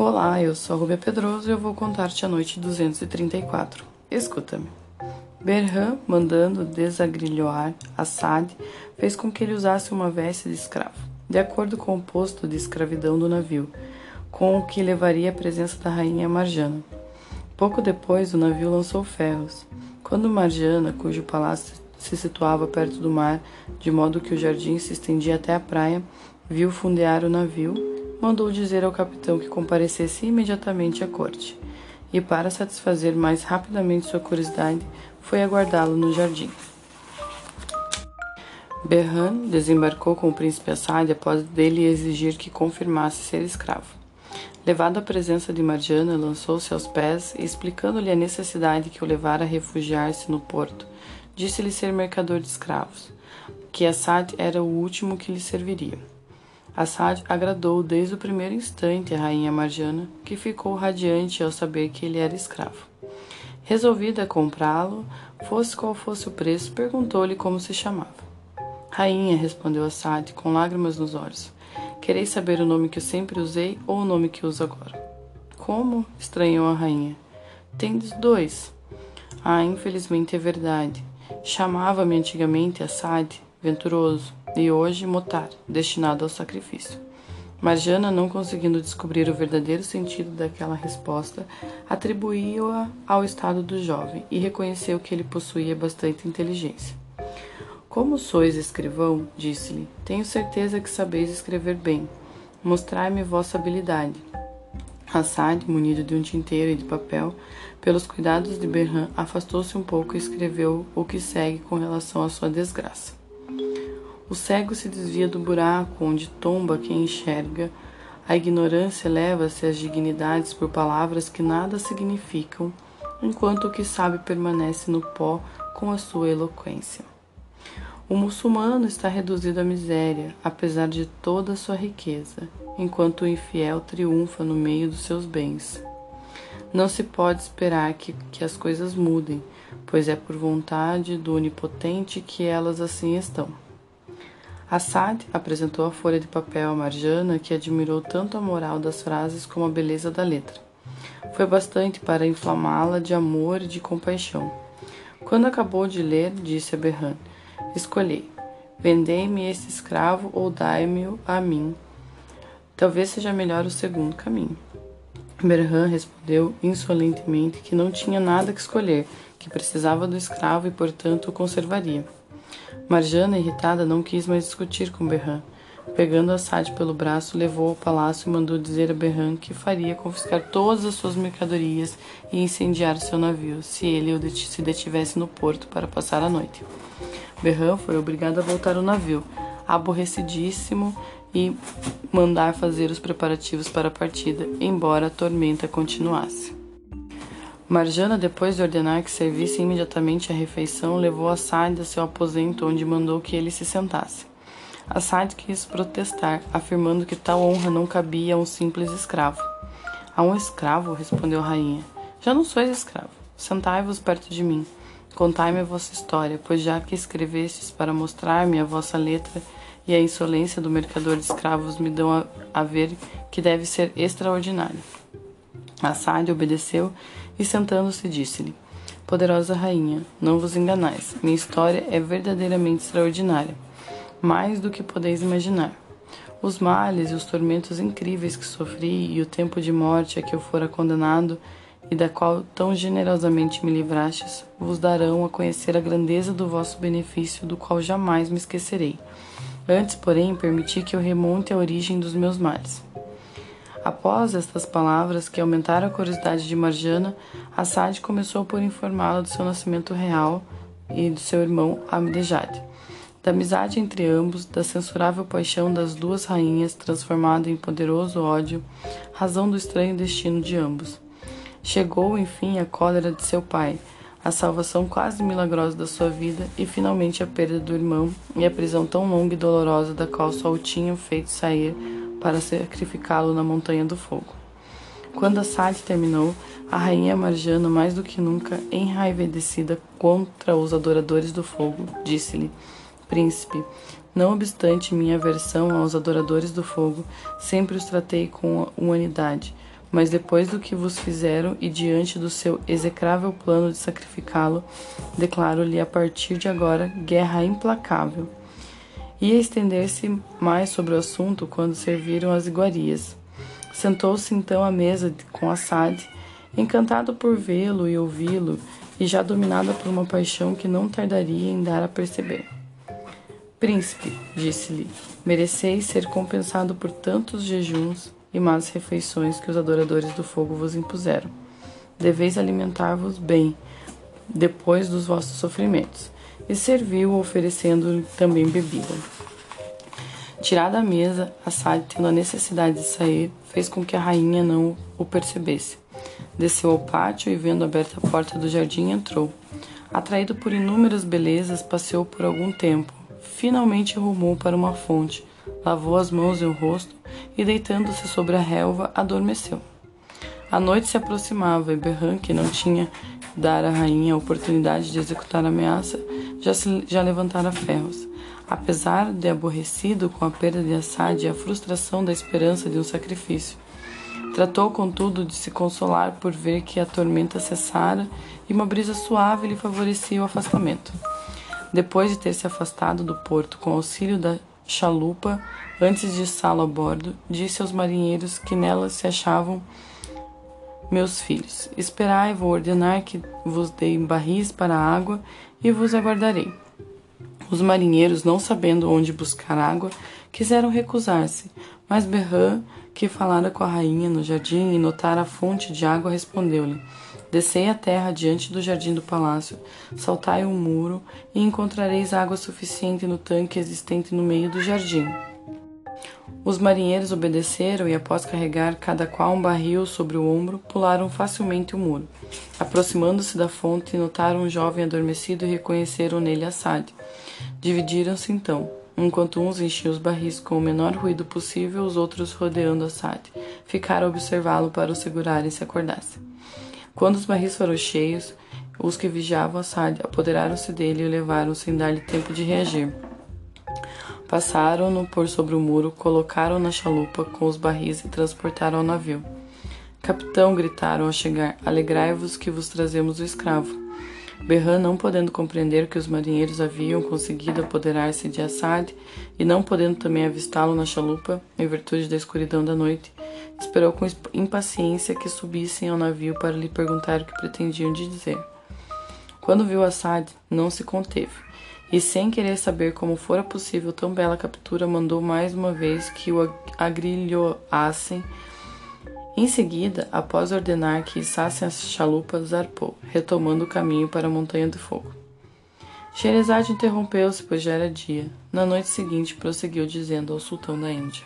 Olá, eu sou a Rubia Pedroso e eu vou contar-te a noite 234. Escuta-me. Berhan, mandando desagrilhoar Assad, fez com que ele usasse uma veste de escravo, de acordo com o posto de escravidão do navio, com o que levaria a presença da rainha Marjana. Pouco depois, o navio lançou ferros. Quando Marjana, cujo palácio se situava perto do mar, de modo que o jardim se estendia até a praia, viu fundear o navio, mandou dizer ao capitão que comparecesse imediatamente à corte, e para satisfazer mais rapidamente sua curiosidade, foi aguardá-lo no jardim. Berran desembarcou com o príncipe Assad após dele exigir que confirmasse ser escravo. Levado à presença de Marjana, lançou-se aos pés e, explicando-lhe a necessidade que o levara a refugiar-se no porto, disse-lhe ser mercador de escravos, que Assad era o último que lhe serviria. Assad agradou desde o primeiro instante a rainha Marjana, que ficou radiante ao saber que ele era escravo. Resolvida a comprá-lo, fosse qual fosse o preço, perguntou-lhe como se chamava. Rainha, respondeu Assad, com lágrimas nos olhos, quereis saber o nome que eu sempre usei ou o nome que uso agora? Como? estranhou a rainha. Tendes dois. Ah, infelizmente é verdade. Chamava-me antigamente Assad, venturoso, e hoje Motar, destinado ao sacrifício. Marjana, não conseguindo descobrir o verdadeiro sentido daquela resposta, atribuiu-a ao estado do jovem e reconheceu que ele possuía bastante inteligência. Como sois escrivão, disse-lhe, tenho certeza que sabeis escrever bem. Mostrai-me vossa habilidade. Assad, munido de um tinteiro e de papel, pelos cuidados de Berran, afastou-se um pouco e escreveu o que segue com relação à sua desgraça. O cego se desvia do buraco onde tomba quem enxerga. A ignorância leva-se às dignidades por palavras que nada significam, enquanto o que sabe permanece no pó com a sua eloquência. O muçulmano está reduzido à miséria, apesar de toda a sua riqueza, enquanto o infiel triunfa no meio dos seus bens. Não se pode esperar que, que as coisas mudem, pois é por vontade do Onipotente que elas assim estão. Assad apresentou a folha de papel a Marjana, que admirou tanto a moral das frases como a beleza da letra. Foi bastante para inflamá-la de amor e de compaixão. Quando acabou de ler, disse a Berran: Escolhei. Vendei-me esse escravo ou dai-me-o a mim. Talvez seja melhor o segundo caminho. Berhan respondeu insolentemente que não tinha nada que escolher, que precisava do escravo e, portanto, o conservaria. Marjana, irritada, não quis mais discutir com Berran. Pegando Assad pelo braço, levou ao palácio e mandou dizer a Berran que faria confiscar todas as suas mercadorias e incendiar seu navio, se ele se detivesse no porto para passar a noite. Berran foi obrigado a voltar ao navio, aborrecidíssimo, e mandar fazer os preparativos para a partida, embora a tormenta continuasse. Marjana, depois de ordenar que servisse imediatamente a refeição, levou Assad a seu aposento, onde mandou que ele se sentasse. Assad quis protestar, afirmando que tal honra não cabia a um simples escravo. A um escravo, respondeu a rainha. Já não sois escravo. Sentai-vos perto de mim. Contai-me a vossa história, pois já que escrevestes para mostrar-me a vossa letra e a insolência do mercador de escravos me dão a, a ver que deve ser extraordinário. Assad obedeceu e, sentando-se, disse-lhe: Poderosa rainha, não vos enganais, minha história é verdadeiramente extraordinária, mais do que podeis imaginar. Os males e os tormentos incríveis que sofri e o tempo de morte a que eu fora condenado e da qual tão generosamente me livrastes, vos darão a conhecer a grandeza do vosso benefício, do qual jamais me esquecerei. Antes, porém, permiti que eu remonte a origem dos meus males. Após estas palavras, que aumentaram a curiosidade de Marjana, Assad começou por informá-la do seu nascimento real e do seu irmão Amdejad, da amizade entre ambos, da censurável paixão das duas rainhas transformada em poderoso ódio, razão do estranho destino de ambos. Chegou, enfim, a cólera de seu pai, a salvação quase milagrosa da sua vida e finalmente a perda do irmão e a prisão tão longa e dolorosa da qual só o tinham feito sair para sacrificá-lo na montanha do fogo. Quando a Sade terminou, a rainha Marjana, mais do que nunca enraivecida contra os adoradores do fogo, disse-lhe: Príncipe, não obstante minha aversão aos adoradores do fogo, sempre os tratei com humanidade, Mas depois do que vos fizeram e diante do seu execrável plano de sacrificá-lo, declaro-lhe a partir de agora guerra implacável. Ia estender-se mais sobre o assunto quando serviram as iguarias. Sentou-se então à mesa com Assad, encantado por vê-lo e ouvi-lo, e já dominada por uma paixão que não tardaria em dar a perceber. Príncipe, disse-lhe, mereceis ser compensado por tantos jejuns e más refeições que os adoradores do fogo vos impuseram. Deveis alimentar-vos bem, depois dos vossos sofrimentos, e serviu oferecendo também bebida. Tirada a mesa, Assad, tendo a necessidade de sair, fez com que a rainha não o percebesse. Desceu ao pátio e, vendo aberta a porta do jardim, entrou. Atraído por inúmeras belezas, passeou por algum tempo. Finalmente rumou para uma fonte, lavou as mãos e o rosto e, deitando-se sobre a relva, adormeceu. A noite se aproximava e Berran, que não tinha dar à rainha a oportunidade de executar a ameaça, já, se, já levantara ferros. Apesar de aborrecido com a perda de Assad e a frustração da esperança de um sacrifício, Tratou, contudo, de se consolar por ver que a tormenta cessara e uma brisa suave lhe favorecia o afastamento. Depois de ter se afastado do porto com auxílio da chalupa, antes de içá-lo a bordo, disse aos marinheiros que nela se achavam meus filhos. Esperai, vou ordenar que vos deem barris para a água e vos aguardarei. Os marinheiros, não sabendo onde buscar água, quiseram recusar-se, mas Berran que falara com a rainha no jardim e notara a fonte de água, respondeu-lhe: Descei a terra diante do jardim do palácio, saltai um muro e encontrareis água suficiente no tanque existente no meio do jardim. Os marinheiros obedeceram e, após carregar cada qual um barril sobre o ombro, pularam facilmente o muro. Aproximando-se da fonte, notaram um jovem adormecido e reconheceram nele Assad. Dividiram-se então. Enquanto uns enchiam os barris com o menor ruído possível, os outros rodeando Assad. Ficaram a observá-lo para o segurar e se acordasse. Quando os barris foram cheios, os que vigiavam Assad apoderaram-se dele e o levaram sem dar-lhe tempo de reagir. Passaram-no por sobre o muro, colocaram na chalupa com os barris e transportaram ao navio. Capitão, gritaram ao chegar, alegrai-vos que vos trazemos o escravo. Berran, não podendo compreender que os marinheiros haviam conseguido apoderar-se de Assad e não podendo também avistá-lo na chalupa, em virtude da escuridão da noite, esperou com impaciência que subissem ao navio para lhe perguntar o que pretendiam dizer. Quando viu Assad, não se conteve, e sem querer saber como fora possível tão bela captura, mandou mais uma vez que o agrilhoassem em seguida, após ordenar que içassem as chalupas, zarpou, retomando o caminho para a Montanha do Fogo. Sherazade interrompeu-se, pois já era dia. Na noite seguinte, prosseguiu dizendo ao sultão da Índia: